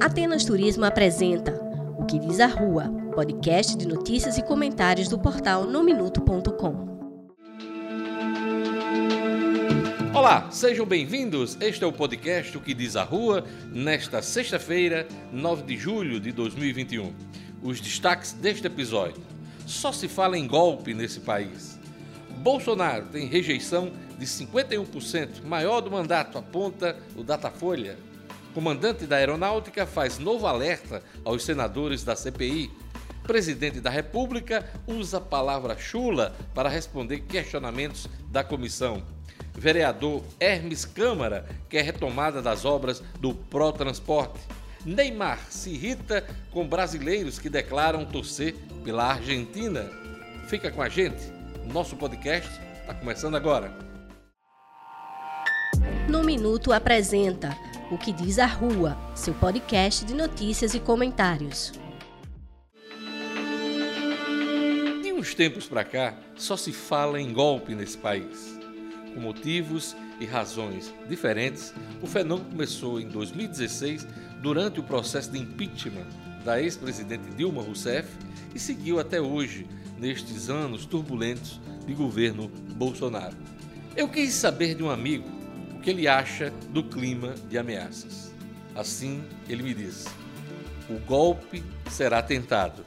Atenas Turismo apresenta O que diz a Rua, podcast de notícias e comentários do portal nominuto.com. Olá, sejam bem-vindos. Este é o podcast O que diz a Rua, nesta sexta-feira, 9 de julho de 2021. Os destaques deste episódio. Só se fala em golpe nesse país. Bolsonaro tem rejeição de 51%, maior do mandato, aponta o Datafolha. Comandante da Aeronáutica faz novo alerta aos senadores da CPI. Presidente da República usa a palavra chula para responder questionamentos da comissão. Vereador Hermes Câmara quer retomada das obras do Protransporte. Neymar se irrita com brasileiros que declaram torcer pela Argentina. Fica com a gente. Nosso podcast está começando agora. No Minuto apresenta O que diz a Rua, seu podcast de notícias e comentários. De uns tempos para cá, só se fala em golpe nesse país. Com motivos e razões diferentes, o fenômeno começou em 2016, durante o processo de impeachment da ex-presidente Dilma Rousseff, e seguiu até hoje, nestes anos turbulentos de governo Bolsonaro. Eu quis saber de um amigo que ele acha do clima de ameaças. Assim, ele me disse: o golpe será tentado.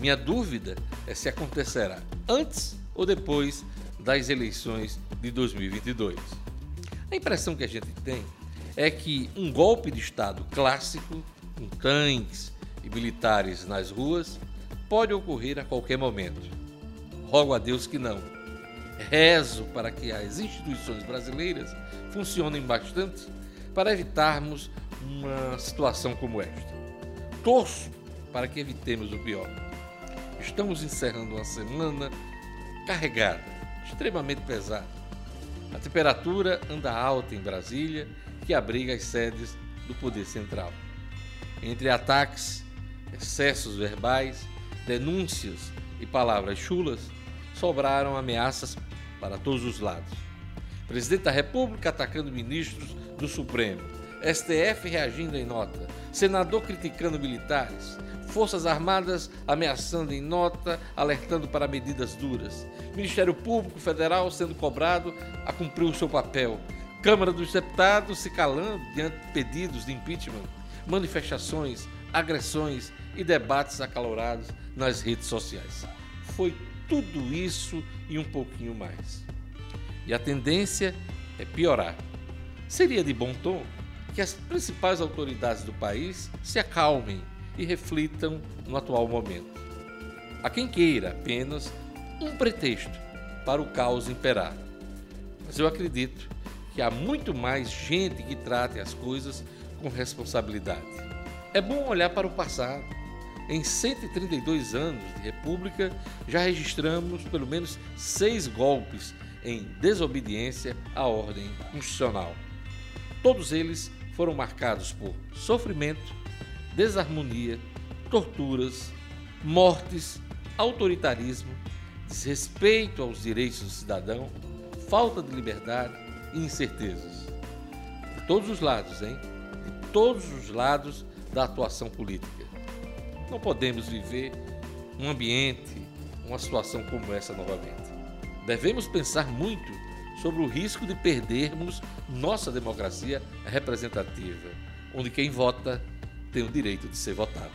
Minha dúvida é se acontecerá antes ou depois das eleições de 2022. A impressão que a gente tem é que um golpe de Estado clássico, com tanques e militares nas ruas, pode ocorrer a qualquer momento. Rogo a Deus que não. Rezo para que as instituições brasileiras funcionem bastante para evitarmos uma situação como esta. Torço para que evitemos o pior. Estamos encerrando uma semana carregada, extremamente pesada. A temperatura anda alta em Brasília, que abriga as sedes do Poder Central. Entre ataques, excessos verbais, denúncias e palavras chulas, sobraram ameaças para todos os lados. Presidente da República atacando ministros do Supremo, STF reagindo em nota, senador criticando militares, Forças Armadas ameaçando em nota, alertando para medidas duras, Ministério Público Federal sendo cobrado a cumprir o seu papel, Câmara dos Deputados se calando diante de pedidos de impeachment, manifestações, agressões e debates acalorados nas redes sociais. Foi tudo isso e um pouquinho mais. E a tendência é piorar. Seria de bom tom que as principais autoridades do país se acalmem e reflitam no atual momento. Há quem queira apenas um pretexto para o caos imperar. Mas eu acredito que há muito mais gente que trate as coisas com responsabilidade. É bom olhar para o passado. Em 132 anos de República, já registramos pelo menos seis golpes em desobediência à ordem constitucional. Todos eles foram marcados por sofrimento, desarmonia, torturas, mortes, autoritarismo, desrespeito aos direitos do cidadão, falta de liberdade e incertezas. De todos os lados, hein? De todos os lados da atuação política. Não podemos viver um ambiente, uma situação como essa novamente. Devemos pensar muito sobre o risco de perdermos nossa democracia representativa, onde quem vota tem o direito de ser votado.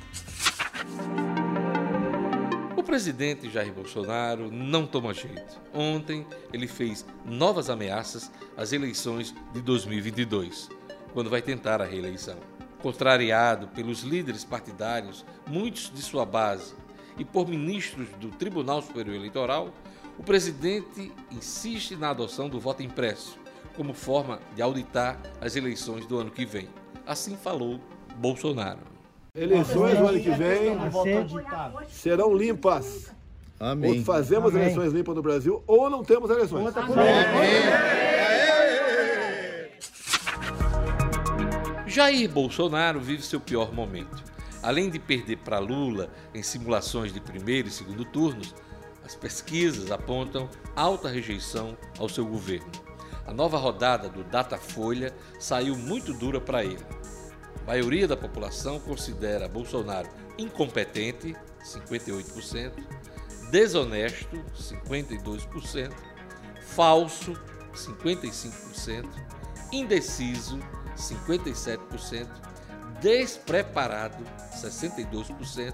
O presidente Jair Bolsonaro não toma jeito. Ontem ele fez novas ameaças às eleições de 2022, quando vai tentar a reeleição. Contrariado pelos líderes partidários, muitos de sua base, e por ministros do Tribunal Superior Eleitoral, o presidente insiste na adoção do voto impresso como forma de auditar as eleições do ano que vem. Assim falou Bolsonaro. Eleições no ano que vem serão limpas. Amém. Ou fazemos Amém. eleições limpas no Brasil ou não temos eleições. Jair Bolsonaro vive seu pior momento. Além de perder para Lula em simulações de primeiro e segundo turnos, as pesquisas apontam alta rejeição ao seu governo. A nova rodada do Datafolha saiu muito dura para ele. A maioria da população considera Bolsonaro incompetente, 58%, desonesto, 52%, falso, 55%, indeciso, 57%, despreparado, 62%,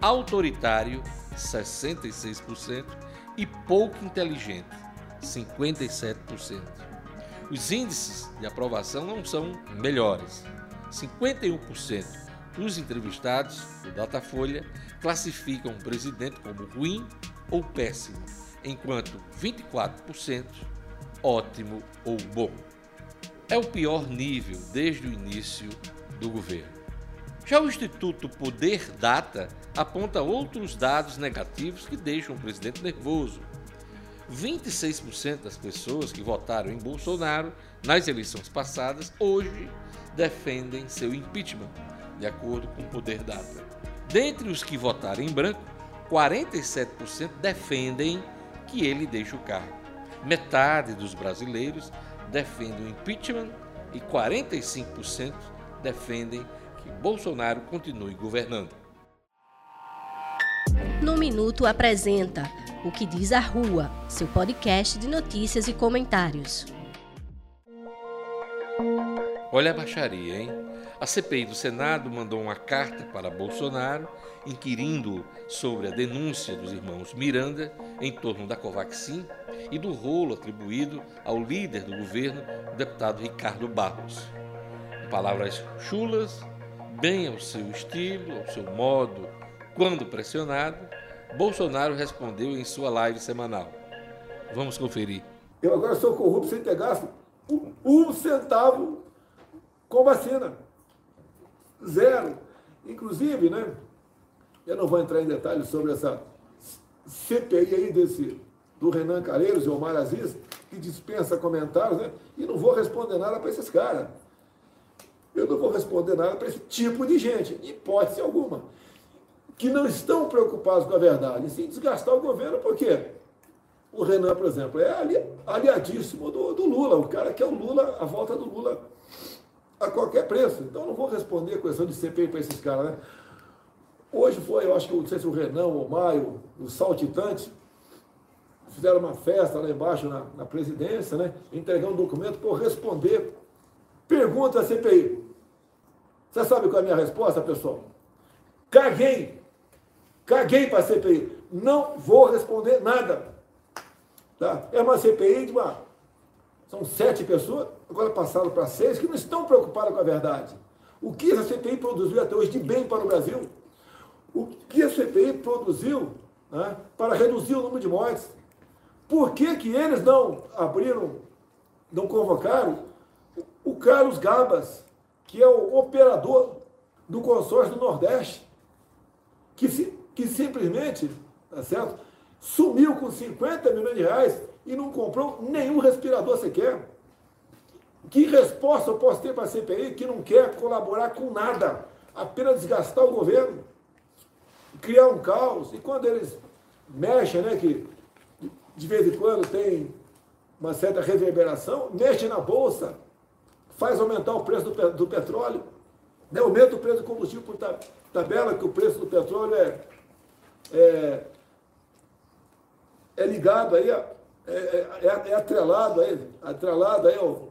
autoritário, 66% e pouco inteligente, 57%. Os índices de aprovação não são melhores. 51% dos entrevistados do Datafolha classificam o presidente como ruim ou péssimo, enquanto 24% ótimo ou bom. É o pior nível desde o início do governo. Já o Instituto Poder Data aponta outros dados negativos que deixam o presidente nervoso. 26% das pessoas que votaram em Bolsonaro nas eleições passadas hoje defendem seu impeachment, de acordo com o Poder Data. Dentre os que votaram em branco, 47% defendem que ele deixe o cargo. Metade dos brasileiros defendem o impeachment e 45% defendem que Bolsonaro continue governando. No Minuto apresenta O que diz a Rua, seu podcast de notícias e comentários. Olha a baixaria, hein? A CPI do Senado mandou uma carta para Bolsonaro inquirindo sobre a denúncia dos irmãos Miranda em torno da Covaxin e do rolo atribuído ao líder do governo, o deputado Ricardo Barros. Em palavras chulas, bem ao seu estilo, ao seu modo, quando pressionado, Bolsonaro respondeu em sua live semanal. Vamos conferir. Eu agora sou corrupto sem ter gasto um centavo com vacina. Zero. Inclusive, né? Eu não vou entrar em detalhes sobre essa CPI aí desse, do Renan Calheiros e Omar Aziz, que dispensa comentários, né? E não vou responder nada para esses caras. Eu não vou responder nada para esse tipo de gente, hipótese alguma. Que não estão preocupados com a verdade, sim desgastar o governo, porque o Renan, por exemplo, é ali, aliadíssimo do, do Lula. O cara quer o Lula, a volta do Lula a qualquer preço. Então não vou responder questão de CPI para esses caras, né? Hoje foi, eu acho que não sei se o Renan, o Maio, os saltitantes, fizeram uma festa lá embaixo na, na presidência, né? Um documento por responder pergunta à CPI. Você sabe qual é a minha resposta, pessoal? Caguei. Caguei para a CPI. Não vou responder nada. Tá? É uma CPI de uma. São sete pessoas, agora passaram para seis, que não estão preocupadas com a verdade. O que essa CPI produziu até hoje de bem para o Brasil? O que a CPI produziu né, para reduzir o número de mortes? Por que, que eles não abriram, não convocaram o Carlos Gabas, que é o operador do consórcio do Nordeste, que, que simplesmente, tá certo? sumiu com 50 milhões de reais e não comprou nenhum respirador sequer. Que resposta eu posso ter para a CPI que não quer colaborar com nada, apenas desgastar o governo, criar um caos? E quando eles mexem, né, que de vez em quando tem uma certa reverberação, mexe na bolsa, faz aumentar o preço do, do petróleo, né, aumenta o preço do combustível por tabela, que o preço do petróleo é, é é ligado aí, é, é, é, é atrelado aí, atrelado aí ao,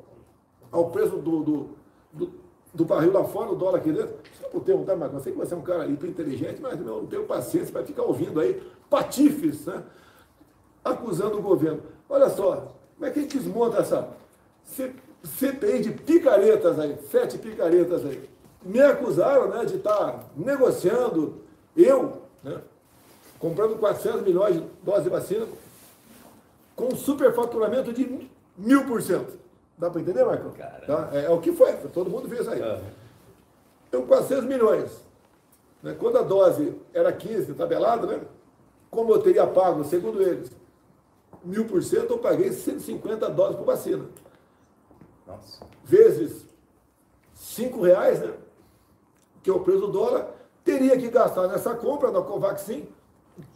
ao preço do, do, do, do, barril lá fora, o dólar aqui dentro. Por termo, tá? Eu sei que você é um cara hiper inteligente, mas eu não tenho paciência para ficar ouvindo aí patifes, né? Acusando o governo. Olha só, como é que a gente desmonta essa CPI de picaretas aí, sete picaretas aí? Me acusaram né, de estar negociando, eu, né? comprando 400 milhões de doses de vacina, com um superfaturamento de mil por cento. Dá para entender, Marco? Tá? É, é, o que foi, todo mundo viu isso aí. Uhum. Então, 400 milhões. Né? Quando a dose era 15, tabelado, né? como eu teria pago, segundo eles, mil por cento, eu paguei 150 doses por vacina. Nossa. Vezes 5 reais, né? que é o preço do dólar, teria que gastar nessa compra da Covaxin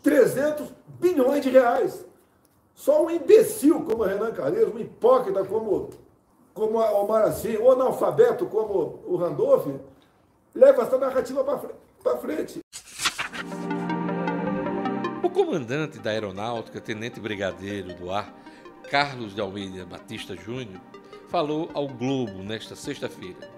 300 bilhões de reais. Só um imbecil como o Renan Calheiros, um hipócrita como, como o Omar Assim, um analfabeto como o Randolph, leva essa narrativa para frente. O comandante da aeronáutica, tenente brigadeiro do ar, Carlos de Almeida Batista Júnior, falou ao Globo nesta sexta-feira.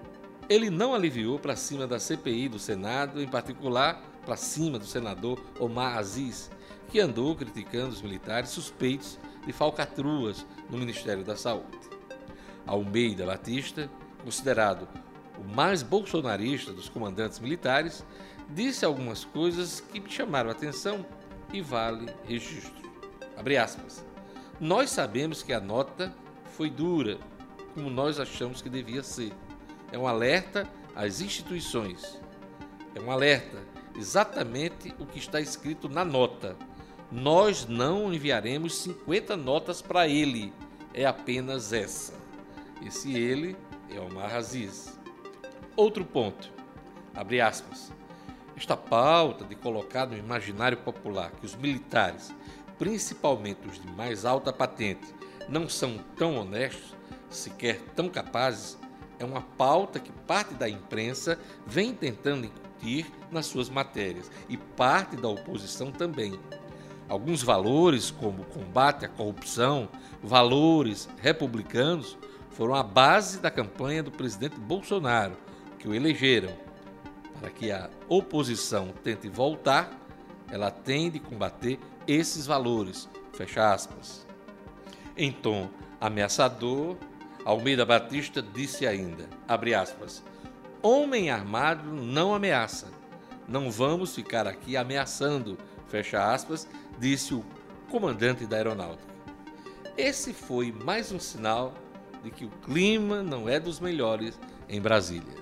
Ele não aliviou para cima da CPI do Senado, em particular para cima do senador Omar Aziz, que andou criticando os militares suspeitos de falcatruas no Ministério da Saúde. Almeida Batista, considerado o mais bolsonarista dos comandantes militares, disse algumas coisas que me chamaram a atenção e vale registro. Abre aspas. Nós sabemos que a nota foi dura, como nós achamos que devia ser. É um alerta às instituições. É um alerta exatamente o que está escrito na nota. Nós não enviaremos 50 notas para ele, é apenas essa. Esse ele é Omar Aziz. Outro ponto, abre aspas. Esta pauta de colocar no imaginário popular que os militares, principalmente os de mais alta patente, não são tão honestos, sequer tão capazes, é uma pauta que parte da imprensa vem tentando incutir nas suas matérias e parte da oposição também. Alguns valores, como o combate à corrupção, valores republicanos, foram a base da campanha do presidente Bolsonaro, que o elegeram para que a oposição tente voltar, ela tem de combater esses valores. Fecha aspas. Em tom ameaçador, Almeida Batista disse ainda, abre aspas, homem armado não ameaça. Não vamos ficar aqui ameaçando, fecha aspas, disse o comandante da aeronáutica. Esse foi mais um sinal de que o clima não é dos melhores em Brasília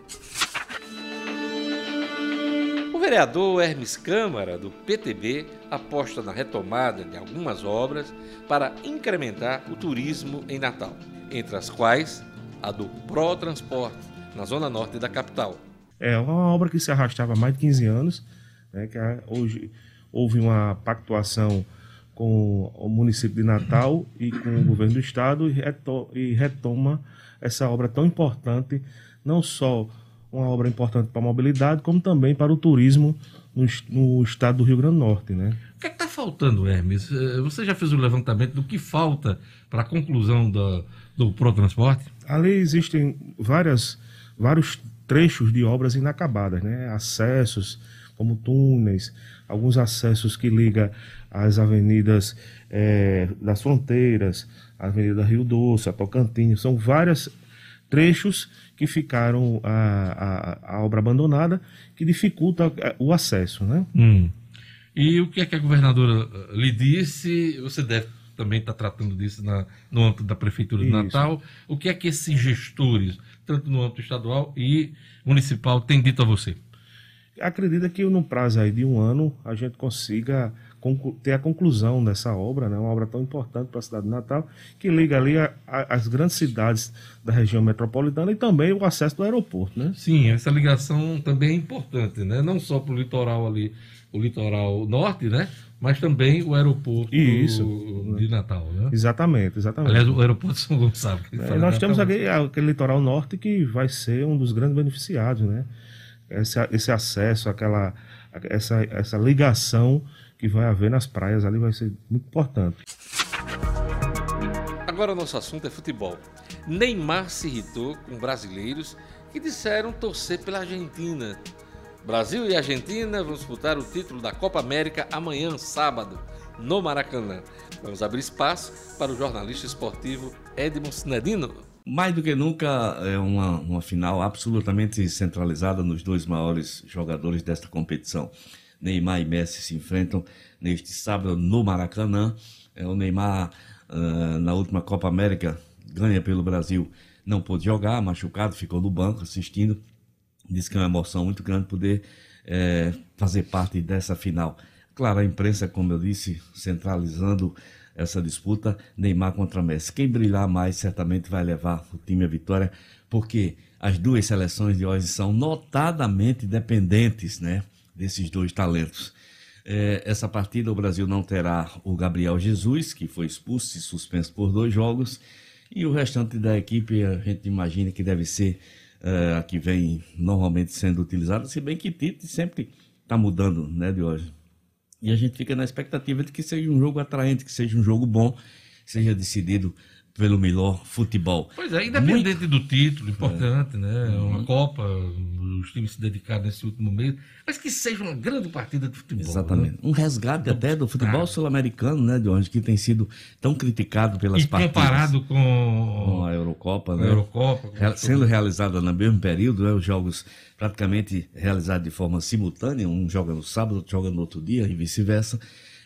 vereador Hermes Câmara, do PTB, aposta na retomada de algumas obras para incrementar o turismo em Natal, entre as quais a do Pro Transporte, na zona norte da capital. É uma obra que se arrastava há mais de 15 anos, né, que hoje houve uma pactuação com o município de Natal e com o governo do estado e retoma essa obra tão importante, não só uma obra importante para a mobilidade, como também para o turismo no, no estado do Rio Grande do Norte. Né? O que é está faltando, Hermes? Eh, você já fez o um levantamento do que falta para a conclusão do, do ProTransporte? Ali existem várias, vários trechos de obras inacabadas, né? acessos, como túneis, alguns acessos que ligam as avenidas é, das fronteiras, a Avenida Rio Doce, a Tocantins, são várias trechos que ficaram a, a, a obra abandonada, que dificulta o acesso. Né? Hum. E o que é que a governadora eh, lhe disse? Você deve também estar tratando disso na, no âmbito da Prefeitura de Isso. Natal. O que é que esses gestores, tanto no âmbito estadual e municipal, têm dito a você? Acredita que no prazo aí de um ano a gente consiga ter a conclusão dessa obra, né? uma obra tão importante para a cidade de Natal, que liga ali a, a, as grandes cidades da região metropolitana e também o acesso do aeroporto. Né? Sim, essa ligação também é importante, né? não só para o litoral ali, o litoral norte, né? mas também o aeroporto Isso. de Natal. Né? Exatamente, exatamente. Aliás, o aeroporto de São Gonçalo. É, nós temos aquele, aquele litoral norte que vai ser um dos grandes beneficiados, né? Esse, esse acesso, aquela, essa, essa ligação que vai haver nas praias ali vai ser muito importante. Agora o nosso assunto é futebol. Neymar se irritou com brasileiros que disseram torcer pela Argentina. Brasil e Argentina vão disputar o título da Copa América amanhã, sábado, no Maracanã. Vamos abrir espaço para o jornalista esportivo Edmond Sinedino. Mais do que nunca, é uma, uma final absolutamente centralizada nos dois maiores jogadores desta competição. Neymar e Messi se enfrentam neste sábado no Maracanã. É, o Neymar, uh, na última Copa América, ganha pelo Brasil, não pôde jogar, machucado, ficou no banco assistindo. Diz que é uma emoção muito grande poder é, fazer parte dessa final. Claro, a imprensa, como eu disse, centralizando essa disputa, Neymar contra Messi. Quem brilhar mais certamente vai levar o time à vitória, porque as duas seleções de hoje são notadamente dependentes, né? Desses dois talentos. É, essa partida o Brasil não terá o Gabriel Jesus, que foi expulso e suspenso por dois jogos, e o restante da equipe a gente imagina que deve ser é, a que vem normalmente sendo utilizada, se bem que Tite sempre está mudando, né, de hoje. E a gente fica na expectativa de que seja um jogo atraente, que seja um jogo bom, seja decidido pelo melhor futebol. Pois é, independente Muito... do título, importante, é. né? Uhum. Uma Copa, os times se dedicaram nesse último mês, mas que seja uma grande partida de futebol. Exatamente. Né? Um resgate até do futebol ah. sul-americano, né, de onde que tem sido tão criticado pelas e partidas. comparado com... com a Eurocopa, né? A Eurocopa. Re sendo realizada no mesmo período, né, os jogos praticamente realizados de forma simultânea, um joga no sábado, outro joga no outro dia e vice-versa.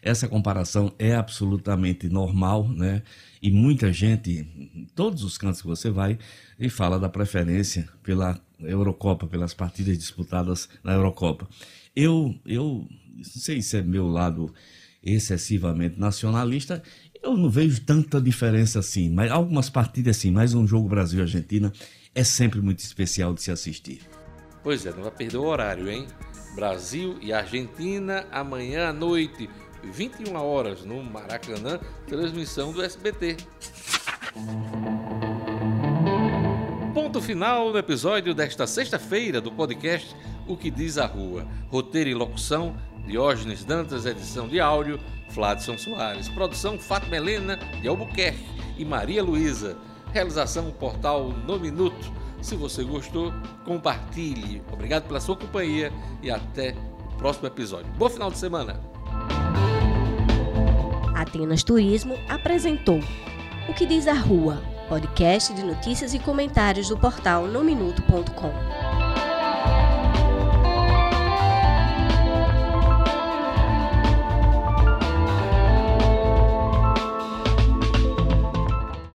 Essa comparação é absolutamente normal, né? E muita gente, em todos os cantos que você vai, e fala da preferência pela Eurocopa, pelas partidas disputadas na Eurocopa. Eu, eu não sei se é meu lado excessivamente nacionalista, eu não vejo tanta diferença assim, mas algumas partidas assim, mais um jogo Brasil-Argentina é sempre muito especial de se assistir. Pois é, não vai perder o horário, hein? Brasil e Argentina amanhã à noite, 21 horas no Maracanã, transmissão do SBT. Ponto final no episódio desta sexta-feira do podcast O que Diz a Rua. Roteiro e locução, Diógenes Dantas, edição de áudio, Fladson Soares. Produção, Fátima Helena de Albuquerque e Maria Luísa. Realização, portal No Minuto. Se você gostou, compartilhe. Obrigado pela sua companhia e até o próximo episódio. Bom final de semana! Atenas Turismo apresentou O que diz a Rua, podcast de notícias e comentários do portal nominuto.com.